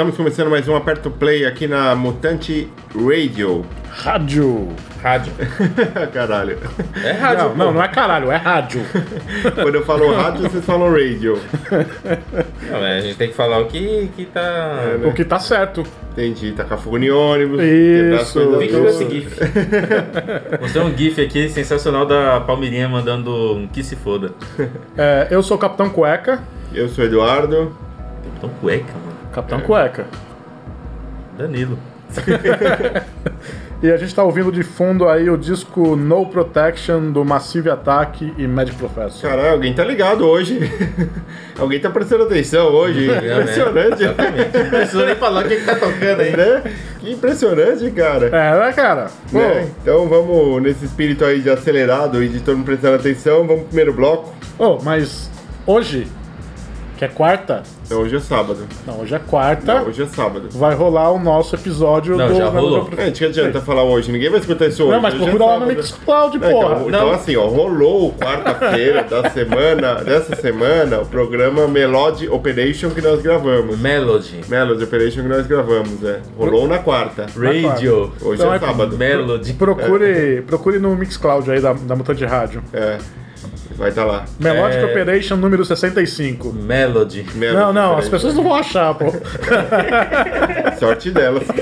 Estamos começando mais um Aperto Play aqui na Mutante Radio. Rádio. Rádio. Caralho. É rádio. Não, não, não é caralho, é rádio. Quando eu falo rádio, vocês falam radio. Não, é, a gente tem que falar o que, que tá. É, né? o que tá certo. Entendi, tacar fogo em ônibus. Isso. Vem com esse GIF. Mostrei um GIF aqui sensacional da Palmeirinha mandando um que se foda. É, eu sou o Capitão Cueca. Eu sou o Eduardo. Então, cueca, Capitão Cueca. Danilo. E a gente tá ouvindo de fundo aí o disco No Protection do Massive Attack e Magic Professor. Caralho, alguém tá ligado hoje. alguém tá prestando atenção hoje. Impressionante. Exatamente. Não precisa nem falar o que, tá tocando aí. né? Que impressionante, cara. É, né, cara? Pô, Né? Então vamos nesse espírito aí de acelerado e de todo mundo prestando atenção. Vamos pro primeiro bloco. oh, mas hoje, que é quarta, Então hoje é sábado. não, hoje é quarta, Não, hoje é sábado. vai rolar o nosso episódio Não, do... já rolou. do- É, que adianta falar hoje, ninguém vai escutar isso hoje. Não, mas hoje é procura lá no. Mixcloud, Não, porra. então, então, assim, ó, rolou quarta-feira da semana, dessa semana, o programa Melody Operation que nós gravamos. Melody. Melody Operation que nós gravamos, é. Rolou na quarta. Radio. Hoje Então é é- sábado. Melody. Procure, procure no Mixcloud aí da, da Mutante Rádio. É. Vai estar lá. Melodic É. Operation número 65. Melody. Melody Não, não, as pessoas não vão achar, pô. Sorte delas.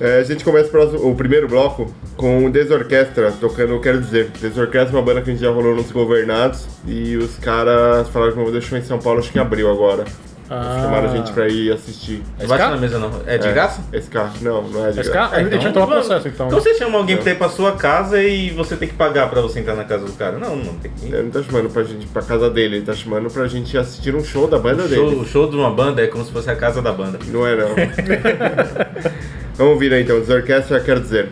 É, a gente começa o, próximo- o primeiro bloco com o Desorquestra tocando, quero dizer, Desorquestra é uma banda que a gente já rolou nos Governados e os caras falaram que vão show em São Paulo, acho que em abril agora. Ah. Chamaram a gente pra ir assistir. Bate SK? na mesa, não. É de graça? SK, não, não é de SK? graça. vai tomar processo, então. Então você chama alguém pra ir pra sua casa e você tem que pagar pra você entrar na casa do cara. Não, não tem que. Ele não tá chamando pra gente ir pra casa dele, ele tá chamando pra gente assistir um show da banda O show, dele. o show de uma banda é como se fosse a casa da banda. Não é não. Vamos ouvir aí então, Desorquestra, quero dizer.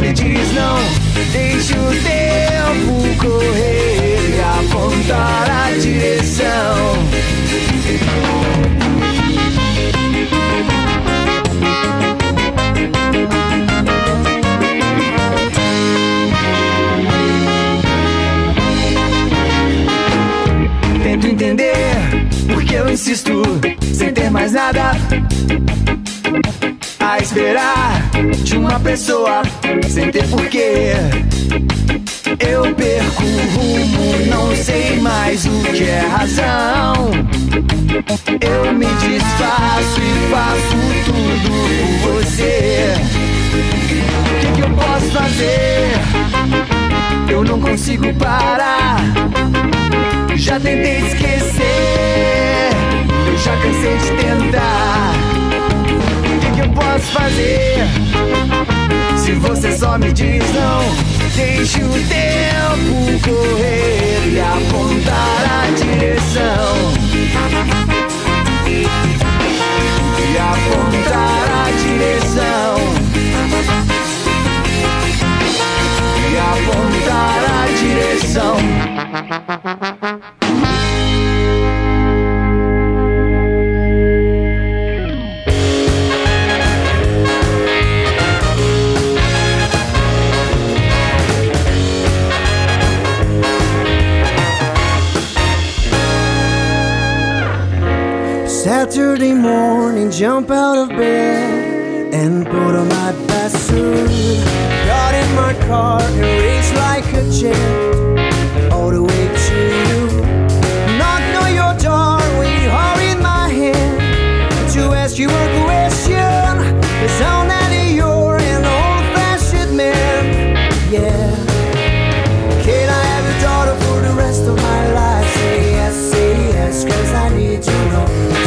Me diz não, deixe o tempo correr e apontar a direção. Tento entender porque eu insisto sem ter mais nada a esperar uma pessoa sem ter porquê. Eu perco o rumo, não sei mais o que é razão. Eu me desfaço e faço tudo por você. O que, que eu posso fazer? Eu não consigo parar. Já tentei esquecer, eu já cansei de tentar. Posso fazer? Se você só me diz não, deixe o tempo correr e apontar a direção. E apontar a direção. E apontar a direção. Saturday morning, jump out of bed and put on my best suit. Got in my car and race like a jet all the way to you. Knock on your door with her in my hand to ask you a question. It's on that you're an old fashioned man. Yeah. Can I have your daughter for the rest of my life? Yes, say cause I need to know.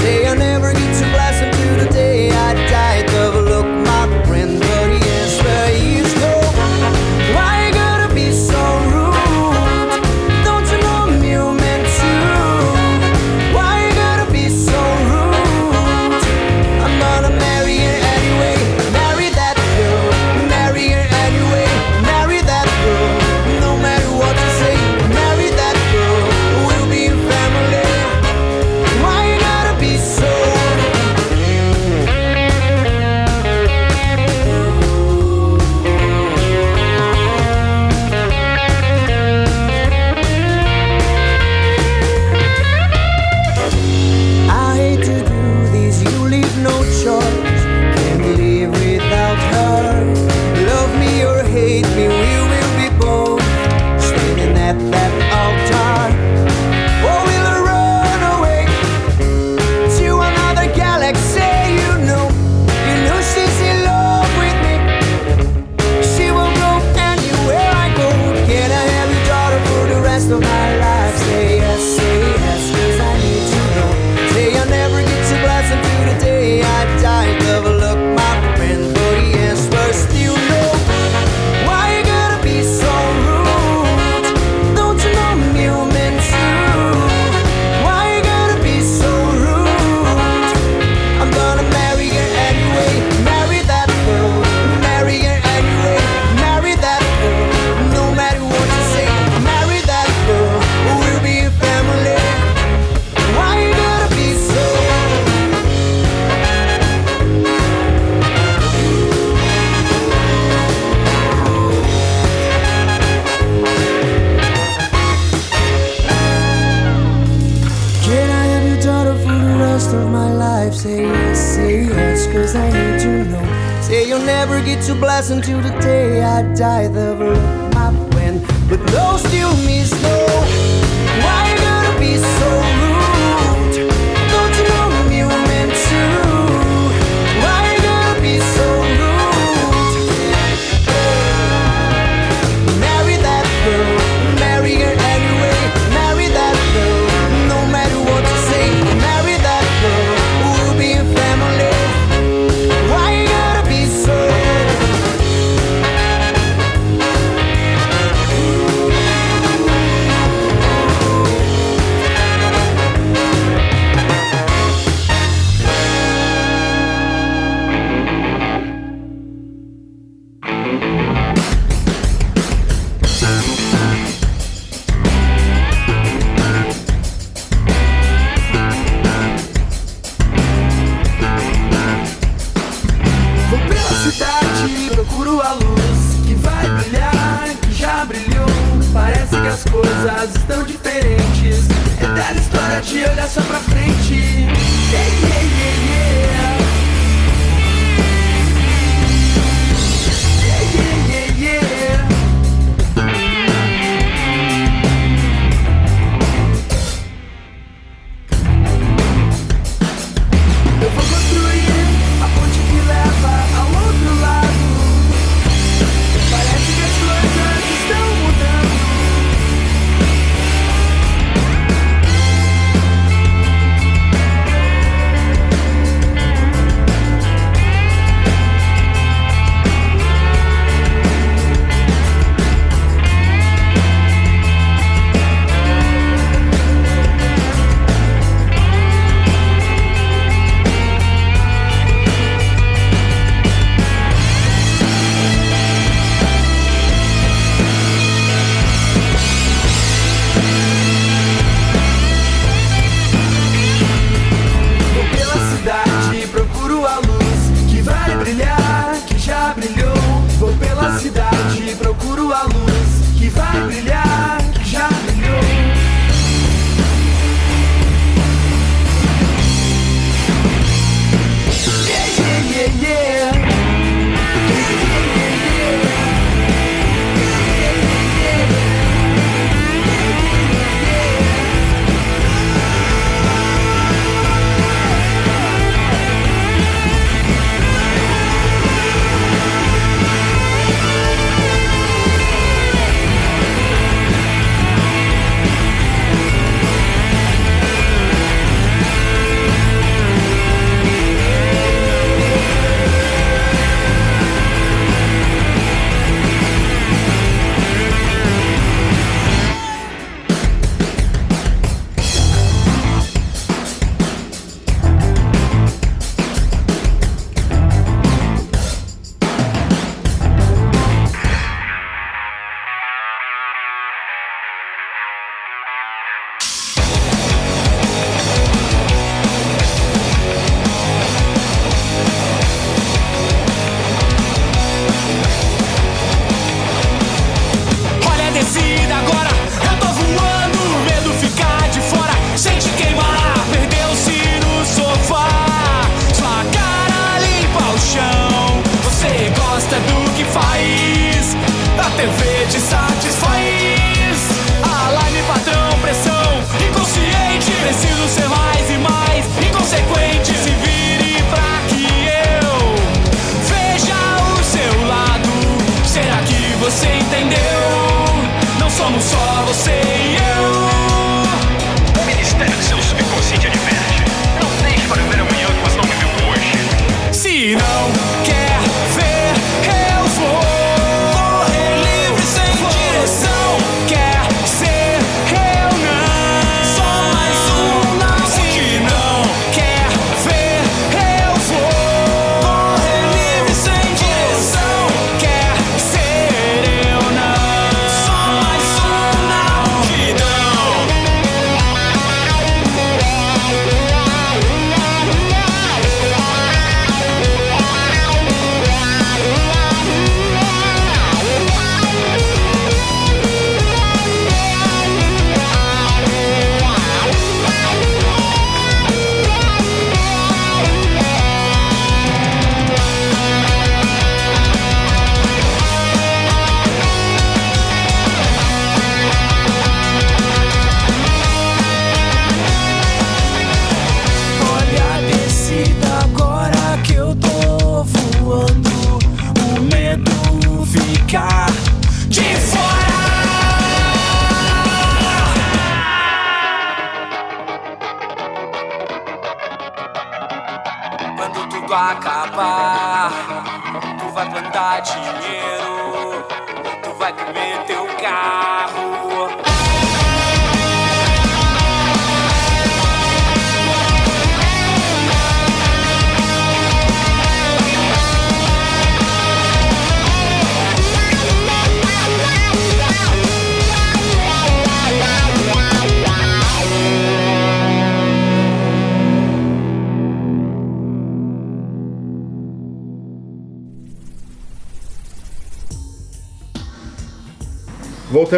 brilhar, que já brilhou. Vou pela cidade, procuro a luz que vai brilhar, que já brilhou.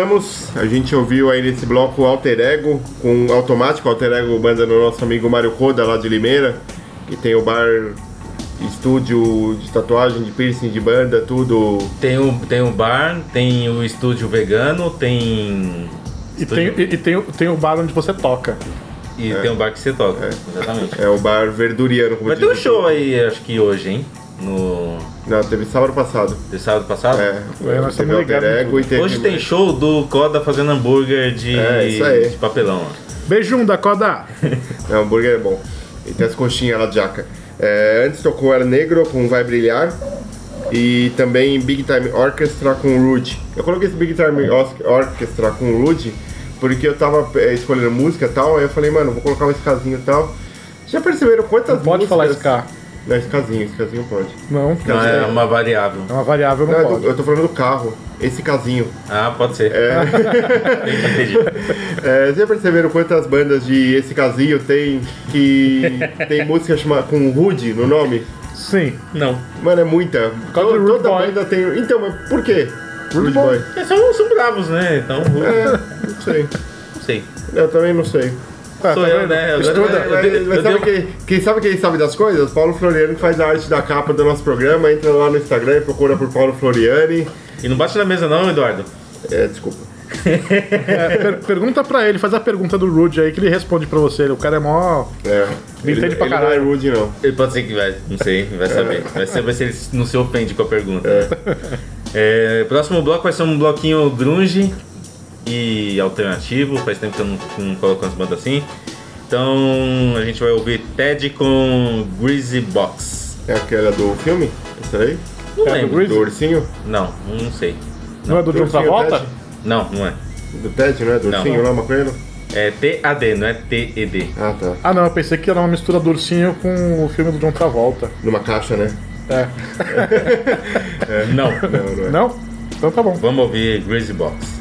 Voltamos, a gente ouviu aí nesse bloco Alter Ego, com automático Alter Ego, banda do nosso amigo Mário Coda, lá de Limeira, que tem o bar, estúdio de tatuagem, de piercing, de banda, tudo. Tem o, tem o bar, tem o estúdio vegano, tem. E tem, e, e tem, o- tem o bar onde você toca. E tem o bar que você toca. Exatamente. É o bar verduriano, como Vai ter um show aí, acho que hoje, hein? No. Não, teve sábado passado. De sábado passado? É, É, nós teve Alter Ego e teve... Hoje tem show do Coda fazendo hambúrguer de, É, isso aí. de papelão. ó. Beijão da Coda! É, hambúrguer é bom. E tem as coxinhas lá de jaca. É, antes tocou Era Negro com Vai Brilhar. E também Big Time Orchestra com Rude. Eu coloquei esse Big Time Orchestra com Rude porque eu tava é, escolhendo música e tal. Aí eu falei, mano, vou colocar um escazinho e tal. Já perceberam quantas Não pode músicas... falar ska. Não, escazinho, escazinho pode. Não, Não, é uma variável. é uma variável, não, Não, eu pode. tô- eu tô falando do carro. Esse casinho. Ah, pode ser. Entendi. É, vocês já perceberam quantas bandas de esse casinho tem que tem música chama, com Rude no nome? Sim. Não. Mano, é muita. causa do Rude Toda Boy. banda tem. Então, mas por quê? Rude Boy. Boy. É, são, são bravos, né? Então, É, não sei. não sei. Eu também não sei. Tá, Sou tá eu, vendo? né? Estuda. eu- Mas, eu- mas eu sabe devo- quem, quem sabe quem sabe das coisas? Paulo Floriano que faz a arte da capa do nosso programa. Entra lá no Instagram e procura por Paulo Floriani. E não bate na mesa não, Eduardo. É, desculpa. É, per- pergunta pra ele, faz a pergunta do Rude aí que ele responde pra você. O cara é mó. É. Ele, entende pra ele não é caralho. rude, não. Ele pode ser que vai, não sei, vai saber. Vai ser, vai ser ele não se ofende com a pergunta. É, próximo bloco vai ser um bloquinho grunge e alternativo. Faz tempo que eu não, não coloco umas bandas assim. Então a gente vai ouvir Ted com Greasy Box. É aquela do filme? Essa aí? Não É do lembro. Do ursinho? Não, não sei. Não, é do John Travolta? Não, não é. Do Ted, não é? Do Não. ursinho lá, maconheiro? É TAD, não é TED. Ah, tá. Ah, não, eu pensei que era uma mistura do ursinho com o filme do John Travolta. Numa caixa, né? É. Não. Não, não é. Não? Então tá bom. Vamos ouvir Greasy Box.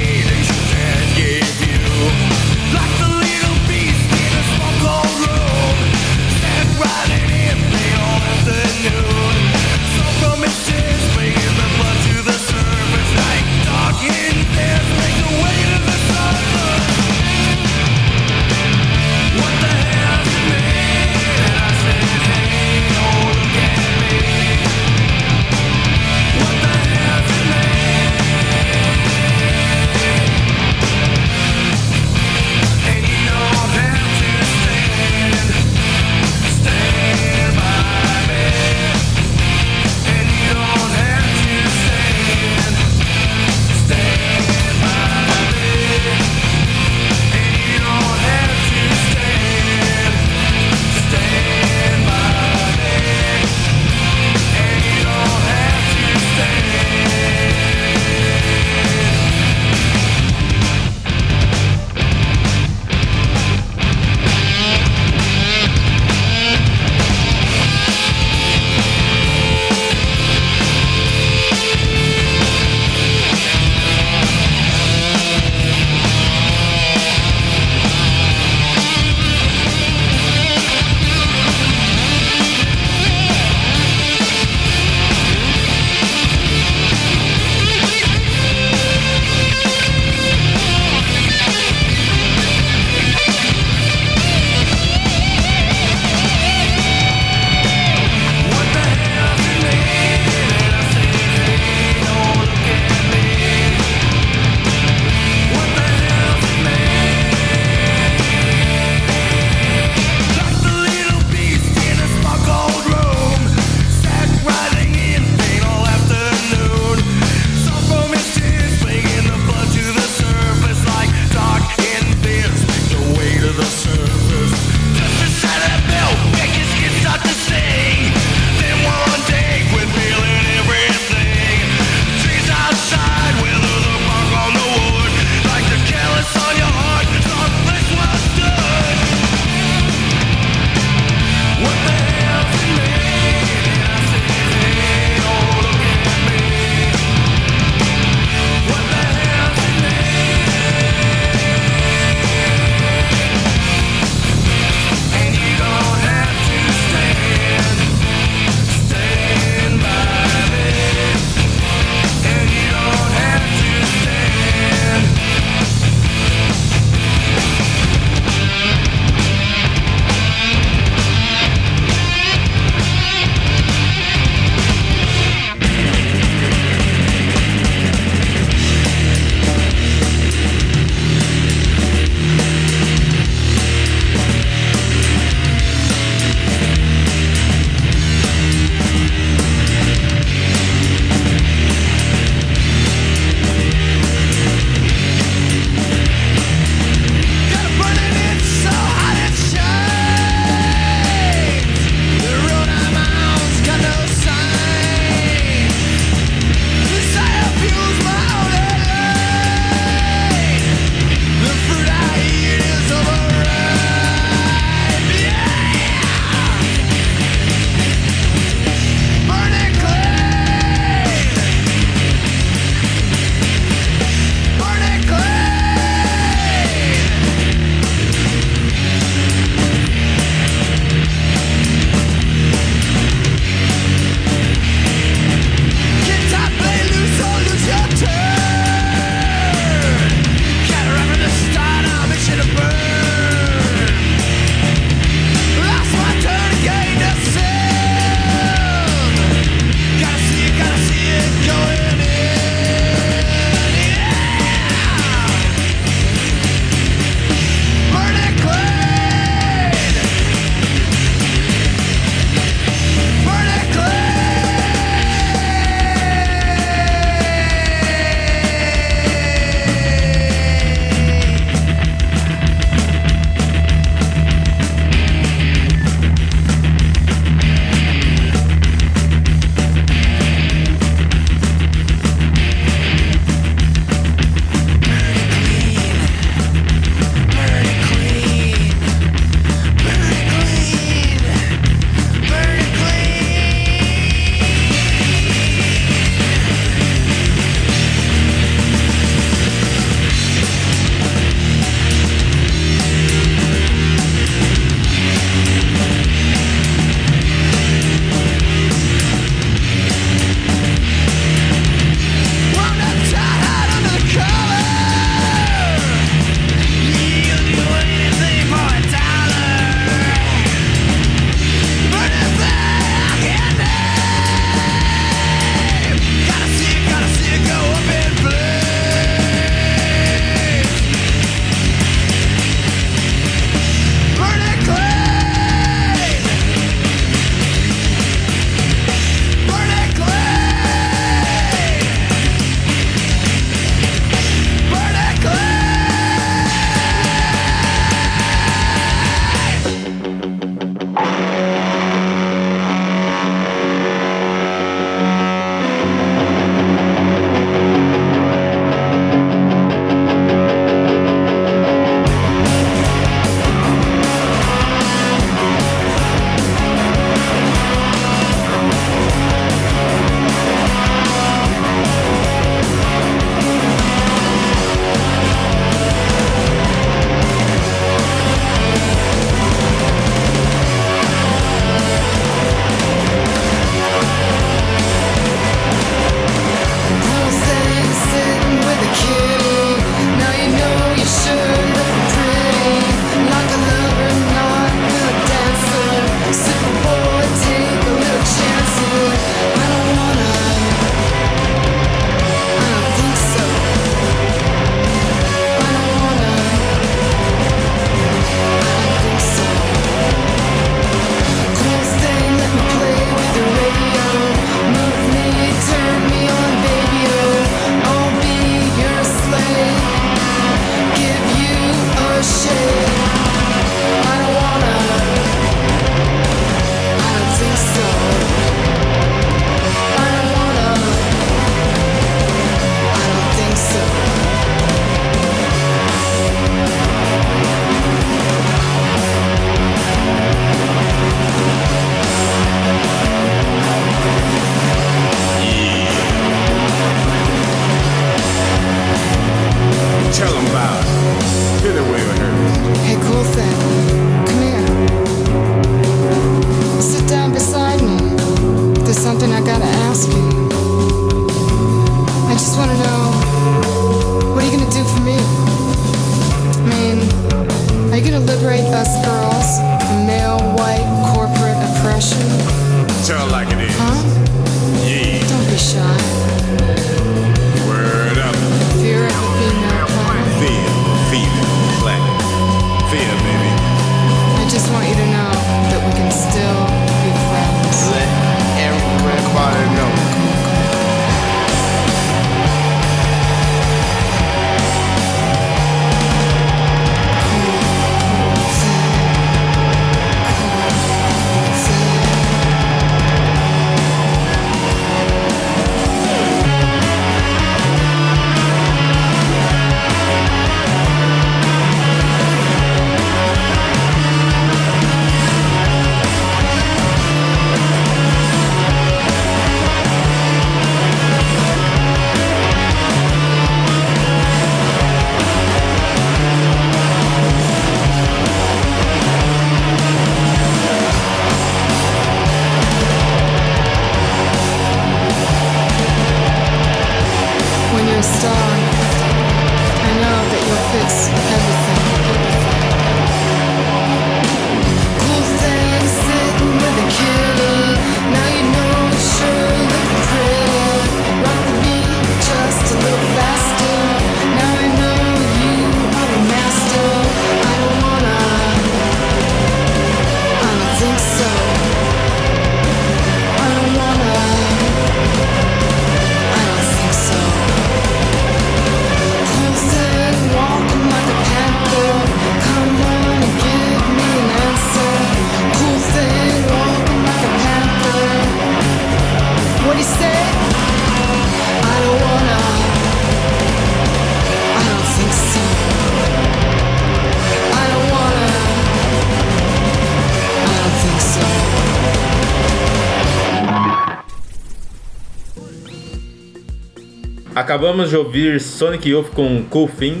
Acabamos de ouvir Sonic Youth com Cool Thing.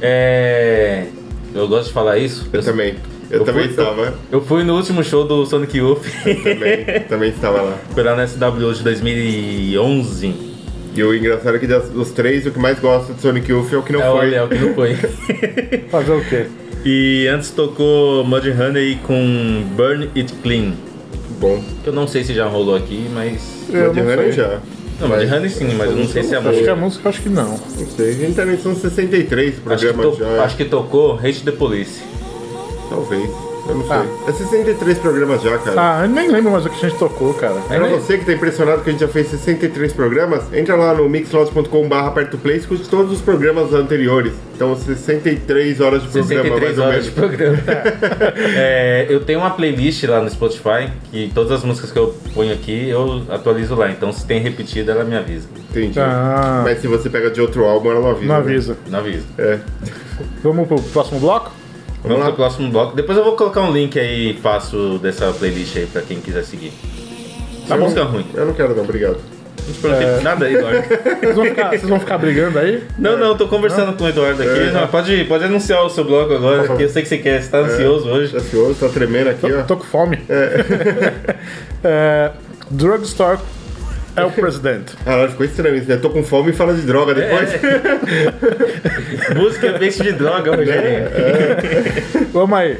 É... Eu gosto de falar isso. Eu também. Eu, Eu também fui- estava. Eu fui no último show do Sonic Youth. Também, também estava lá. Foi lá na SW de 2011. E o engraçado é que das- dos três, o que mais gosta de Sonic Youth é o que não é o foi. Léo que não foi. Fazer o quê? e antes tocou Mud Honey com Burn It Clean. Bom, Que eu não sei se já rolou aqui, mas. Eu Mud Honey já. Não, Mud Honey sim, mas eu não sei se é a Acho que música. a música, acho que não. Não sei. A gente tá na edição 63 do Acho que, programa to- já. acho que tocou Hate the Police. Talvez. Eu não sei. Ah. É 63 programas já, cara. Ah, eu nem lembro mais o que a gente tocou, cara. É Pra mesmo? você que tá impressionado que a gente já fez 63 programas, entra lá no mixcloud.com.br aperta o play e escute todos os programas anteriores. Então, 63 horas de programa, 63 mais ou horas de menos. programa. É, eu tenho uma playlist lá no Spotify que todas as músicas que eu ponho aqui eu atualizo lá. Então se tem repetida, ela me avisa. Entendi. Ah. Mas se você pega de outro álbum, ela não avisa. Não né? avisa. Não avisa. É. Vamos pro próximo bloco? Vamos lá. pro próximo bloco. Depois eu vou colocar um link aí fácil dessa playlist aí pra quem quiser seguir. Tá música ruim. Eu não quero não, obrigado. Não te preocupe nada aí, Eduardo. Vocês vão ficar, vocês vão ficar brigando aí? Não, não, eu tô conversando com o Eduardo aqui. É. Não, pode, pode anunciar o seu bloco agora, que eu sei que você quer. Você tá ansioso hoje. Tá ansioso, tá tremendo aqui, ó. Tô com fome. É, drugstore é o presidente. Ah, ficou estranho isso, né? Tô com fome e fala de droga depois. Música é peixe de droga, Rogerinho. Vamos aí.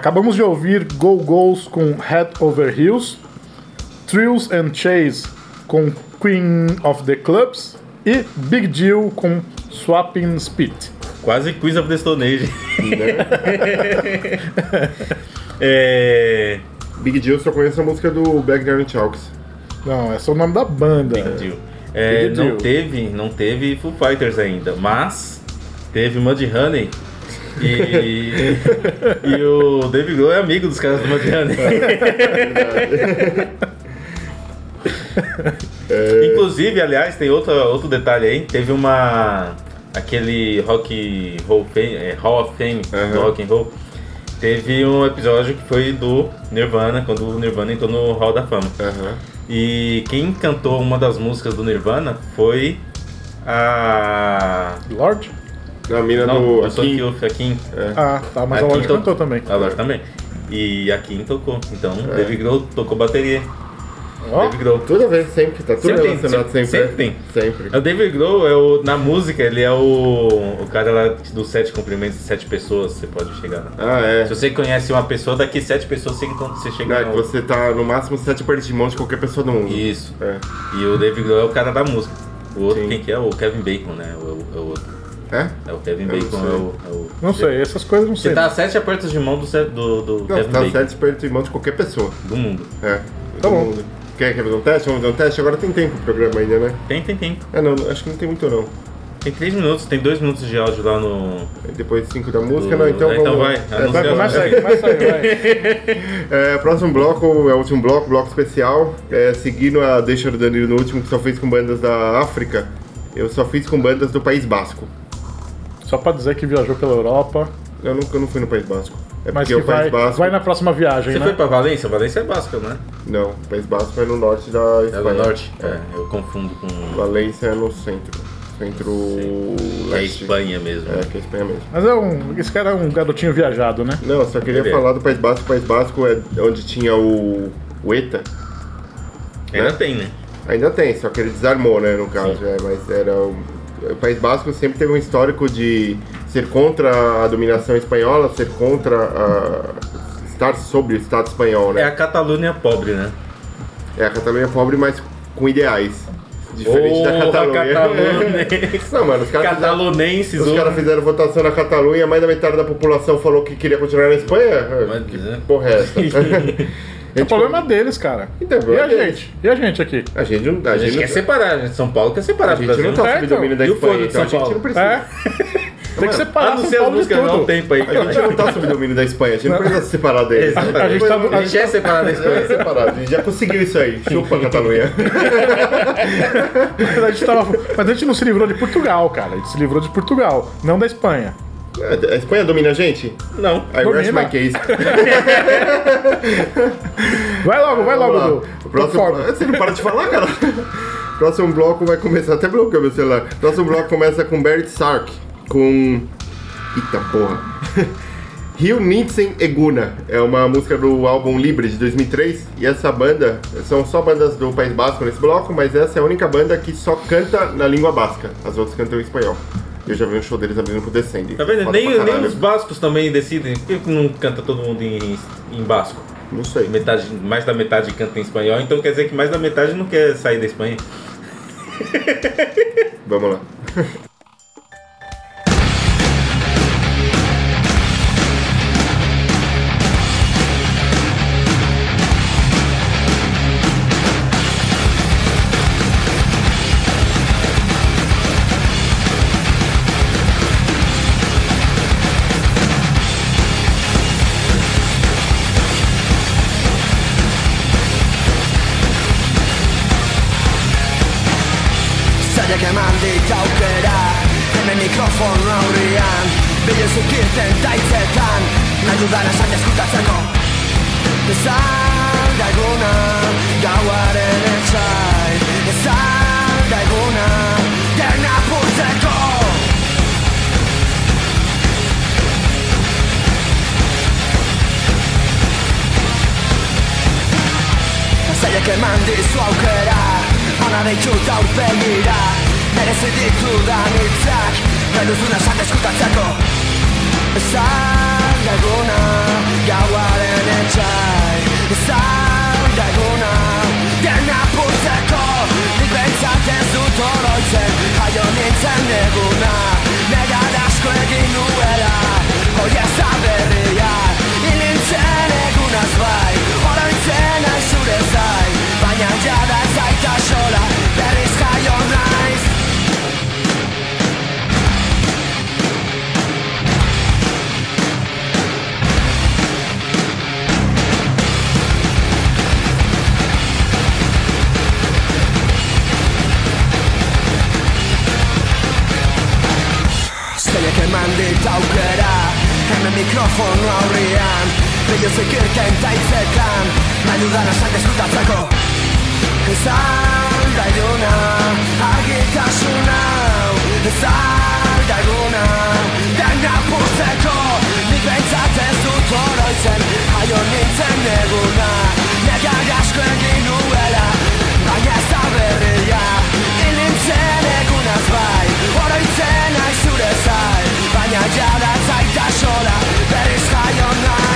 Acabamos de ouvir Go Go's com Head Over Heels, Thrills and Chase com Queen of the Clubs e Big Deal com Swapping Spit. Quase Quiz of the Stone Age. É. Big Deal só conheço a música do Backyard Chalks. Não, esse é o nome da banda. Big Deal. É, Big não Deal. teve, não teve Foo Fighters ainda, mas teve Mudhoney e, e o Dave Grohl é amigo dos caras do Mudhoney. Inclusive, aliás, tem outro, outro detalhe aí, teve uma aquele Rock Hall, Fame, é, Hall of Fame do Aham. Rock and Roll. Teve um episódio que foi do Nirvana, quando o Nirvana entrou no Hall da Fama. Aham. E quem cantou uma das músicas do Nirvana foi a. Lorde? A mina Não, do. eu sou Aqui, aqui, o- a Kim. Ah, tá, mas a Kim Lorde to- cantou também. A Lorde também. E a Kim tocou. Então, É. Dave Grohl tocou bateria. Ó, Dave Grohl. Toda vez, sempre, tá tudo Sempre tem, relacionado sempre- sempre. sempre tem. Sempre. É O David Grohl é o, na música, ele é o, o cara lá dos sete cumprimentos de sete pessoas, você pode chegar. Ah, é. Se você conhece uma pessoa, daqui sete pessoas você, encontra, você chega Não, é você tá no máximo sete partes de mão de qualquer pessoa do mundo. Isso. É. E o David Grohl é o cara da música. O outro, Sim. quem que é? O Kevin Bacon, né? O, o- é o outro. É? É o Kevin Eu não Bacon, sei. é o, é o- não sei, essas coisas não Você sei. tá a sete apertos de mão do, do, do Não, Kevin você tá Bacon. sete partes de mão de qualquer pessoa. Do mundo. É. Tá Do bom. mundo. Quer, quer fazer um teste? Vamos fazer um teste? Agora tem tempo o programa ainda, né? Tem, tem, tem. Ah, não, acho que não tem muito não. Tem três minutos, tem dois minutos de áudio lá no. Depois de cinco da música, Do- não, então É, vamos... então vai, É, vai, aí, começa aí, vai. É, próximo bloco é o último bloco, bloco especial. É, seguindo a deixa do Danilo no último, que só fez com bandas da África, eu só fiz com bandas do País Basco. Só pra dizer que viajou pela Europa, Eu nunca não fui no País Basco. É mas porque que o País vai, Basco. vai na próxima viagem, Você né? foi pra Valência? Valência é Basca, né? Não, o País Basco é no norte da É Espanha. do norte? É, eu confundo com. Valência é no centro. É Centro-leste. Espanha mesmo. É, que é Espanha mesmo. Mas é um, esse cara é um garotinho viajado, né? Não, eu só queria é. falar do País Basco. O País Basco é onde tinha o, o ETA. Ainda né? tem, né? Ainda tem, só que ele desarmou, né, no caso. É, mas era o, o País Basco sempre teve um histórico de ser contra a dominação espanhola, ser contra a, estar sob o Estado espanhol, É né? a Catalunha pobre, né? É, a Catalunha pobre, mas com ideais. Diferente da Porra, Catalunha. Não, mano, os caras fizeram, os caras fizeram votação na Catalunha, mais da metade da população falou que queria continuar na Espanha. Mas, que porra é essa? É o problema deles, cara. Então, e a deles. gente? E a gente aqui? A gente não, a A gente gente quer não, separar, a gente São Paulo quer separar a do gente Brasil. não tá É, sob domínio da então. E o Espanha, foda de então a São gente não Paulo? precisa. É? Tem que separar São Anuncia as Paulo de músicas, um. A gente não tá sob domínio da Espanha, a gente não precisa se separar deles. Exatamente. A gente tá do- A gente é separado da É Espanha. separado, a gente já conseguiu isso aí. Chupa, Catalunha. Mas a, gente tava- mas a gente não se livrou de Portugal, cara. A gente se livrou de Portugal, não da Espanha. A Espanha domina a gente? Não. I rest my case. Vai logo, vai logo, Vamos lá. Du. O próximo... Você não para de falar, cara? Próximo bloco vai começar. Até bloqueou meu celular. Próximo bloco começa com Barrett Sark. Com. Eita porra. Rio Nitzen Eguna é uma música do álbum Libre de 2003 e essa banda são só bandas do País Basco nesse bloco, mas essa é a única banda que só canta na língua basca. As outras cantam em espanhol. Eu já vi um show deles abrindo pro Descende. Tá vendo? Nem, nem os bascos também decidem. Por que que não canta todo mundo em, em basco? Não sei. Metade, mais da metade canta em espanhol, então quer dizer que mais da metade não quer sair da Espanha. Vamos lá. Zaiak eman dit aukera Hemen mikrofon aurrian Bile zukirten daitzetan Nahi dudara zain eskutatzeko Ezan daiguna Gauaren etxai Ezan daiguna Derna putzeko Zaiak eman dizu aukera Ana deitxuta urpegira Zaiak eman dizu aukera Erez editu da mitzak Beluzuna esan eskutatzeko Esan daguna Gauaren etxai Esan daguna Dena putzeko Nik bentsatzen zut horoitzen Jaio nintzen deguna Nega dasko egin duela Hoi ez aberria Ilintzen egunaz bai Horoitzen aizure zai Baina jada zaita xola Baina jada zaita xola eta aukera. Hemen mikrofono aurrian Behiozek irken taitzetan Nahi dudana sank eskutatzeko Ezan daiduna Argitasun hau Ezan daiguna Dena purtzeko Nik behintzat ez dut oroitzen Jaio nintzen eguna Negar asko egin nuela Baina ez da berria Ilintzen egunaz bai Oroitzen aizure zai baina jada that's like that shoulder.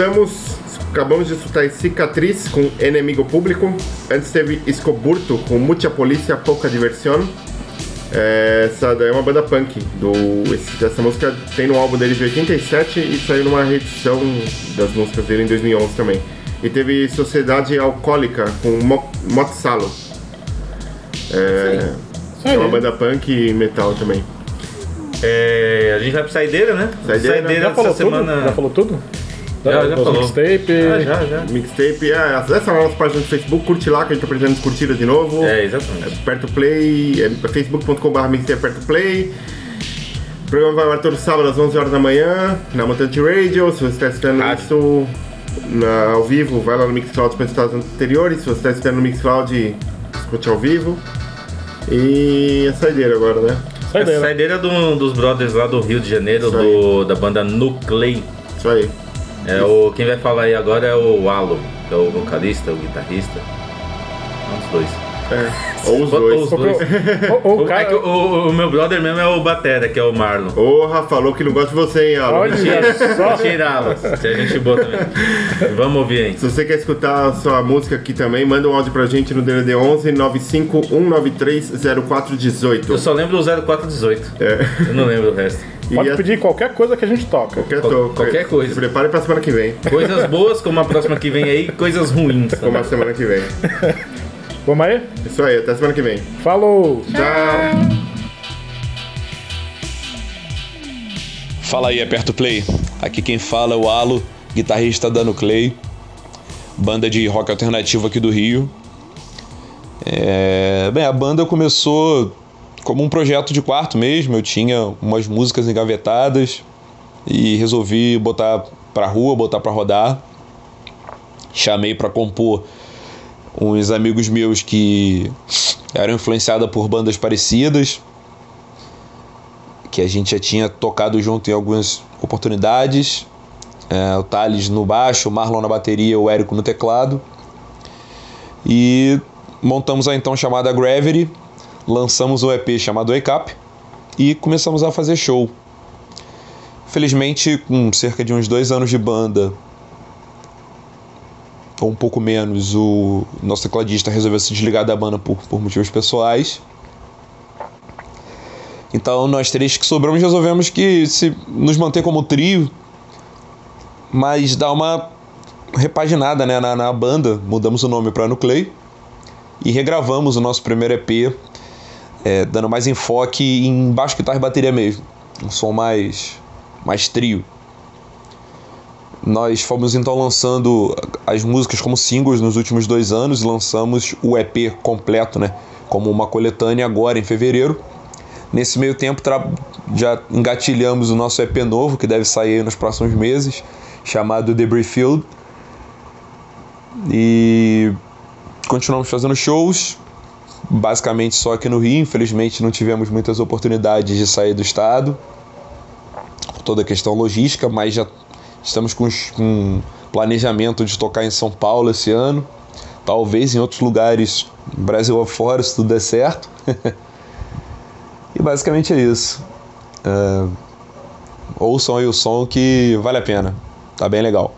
Voltamos, acabamos de escutar Cicatriz com Enemigo Público. Antes teve Escoburto com Muita Polícia, Pouca Diversão. É, essa daí é uma banda punk. Do, esse- essa música tem no álbum dele de 87 e saiu numa reedição das músicas dele em 2011 também. E teve Sociedade Alcoólica com Mo- Motsalo. É, é uma banda punk e metal também. É, a gente vai pro Saideira, né? Saideira, Já dessa falou semana. tudo? Já falou tudo? Já, já Das falou. mixtape. Ah, já, já. Mixtape, é, acessa a nossa página do Facebook, curte lá que a gente tá apresentando curtidas de novo. É, exatamente. Perto Play, é facebook.com.br mixtape Perto Play. O programa vai ao ar todo sábado às 11 horas da manhã, na Mutante Radio. Se você está assistindo Rádio. isso na- ao vivo, vai lá no Mixcloud para escutar as anteriores. Se você está assistindo no Mixcloud, escute ao vivo. E a saideira agora, né? Saideira. A saideira do- dos brothers lá do Rio de Janeiro, do, da banda Nuclei. Isso aí. É o, quem vai falar aí agora é o Alo, que é o vocalista, o guitarrista. Um dos dois. É. Ou os Ou- dois. ou os dois. Ou- ou o O, é que cara. o, o meu brother mesmo é o Batera, que é o Marlon. Porra, falou que não gosta de você, hein, Alan? Olha só. Alan. Você é gente boa também. Vamos ouvir, hein? Se você quer escutar a sua música aqui também, manda um áudio pra gente no DDD 11 95193 0418. Eu só lembro do 0418. É. Eu não lembro o resto. E Pode a- pedir qualquer coisa que a gente toca. qualquer, Qual- to- qualquer coisa. Se prepare pra semana que vem. Coisas boas, como a próxima que vem aí, coisas ruins. Como a semana que vem. Vamos aí? Isso aí, até semana que vem. Falou! Tchau! Fala aí, aperta o play. Aqui quem fala é o Alo, guitarrista da Nuclei, banda de rock alternativo aqui do Rio. É, Bem, a banda começou como um projeto de quarto mesmo. Eu tinha umas músicas engavetadas e resolvi botar pra rua, botar pra rodar. Chamei pra compor uns amigos meus que eram influenciados por bandas parecidas que a gente já tinha tocado junto em algumas oportunidades. É, o Thales no baixo, o Marlon na bateria, o Érico no teclado. E montamos a então chamada Gravity, lançamos o EP chamado Wake Up e começamos a fazer show. Felizmente, com cerca de uns dois anos de banda, ou um pouco menos, o nosso tecladista resolveu se desligar da banda por, por motivos pessoais. Então nós três que sobramos resolvemos que se nos manter como trio, mas dar uma repaginada né, na, na banda, mudamos o nome para Nuclei e regravamos o nosso primeiro EP, é, dando mais enfoque em baixo, guitarra e bateria mesmo, um som mais mais trio. Nós fomos então lançando as músicas como singles nos últimos dois anos e lançamos o EP completo, né, como uma coletânea agora em fevereiro. Nesse meio tempo já engatilhamos o nosso EP novo, que deve sair nos próximos meses, chamado Debris Field. E continuamos fazendo shows, basicamente só aqui no Rio. Infelizmente não tivemos muitas oportunidades de sair do estado, por toda a questão logística, mas já estamos com, com planejamento de tocar em São Paulo esse ano. Talvez em outros lugares, Brasil afora, se tudo der certo. E basicamente é isso. É, ouçam aí o som que vale a pena. Tá bem legal.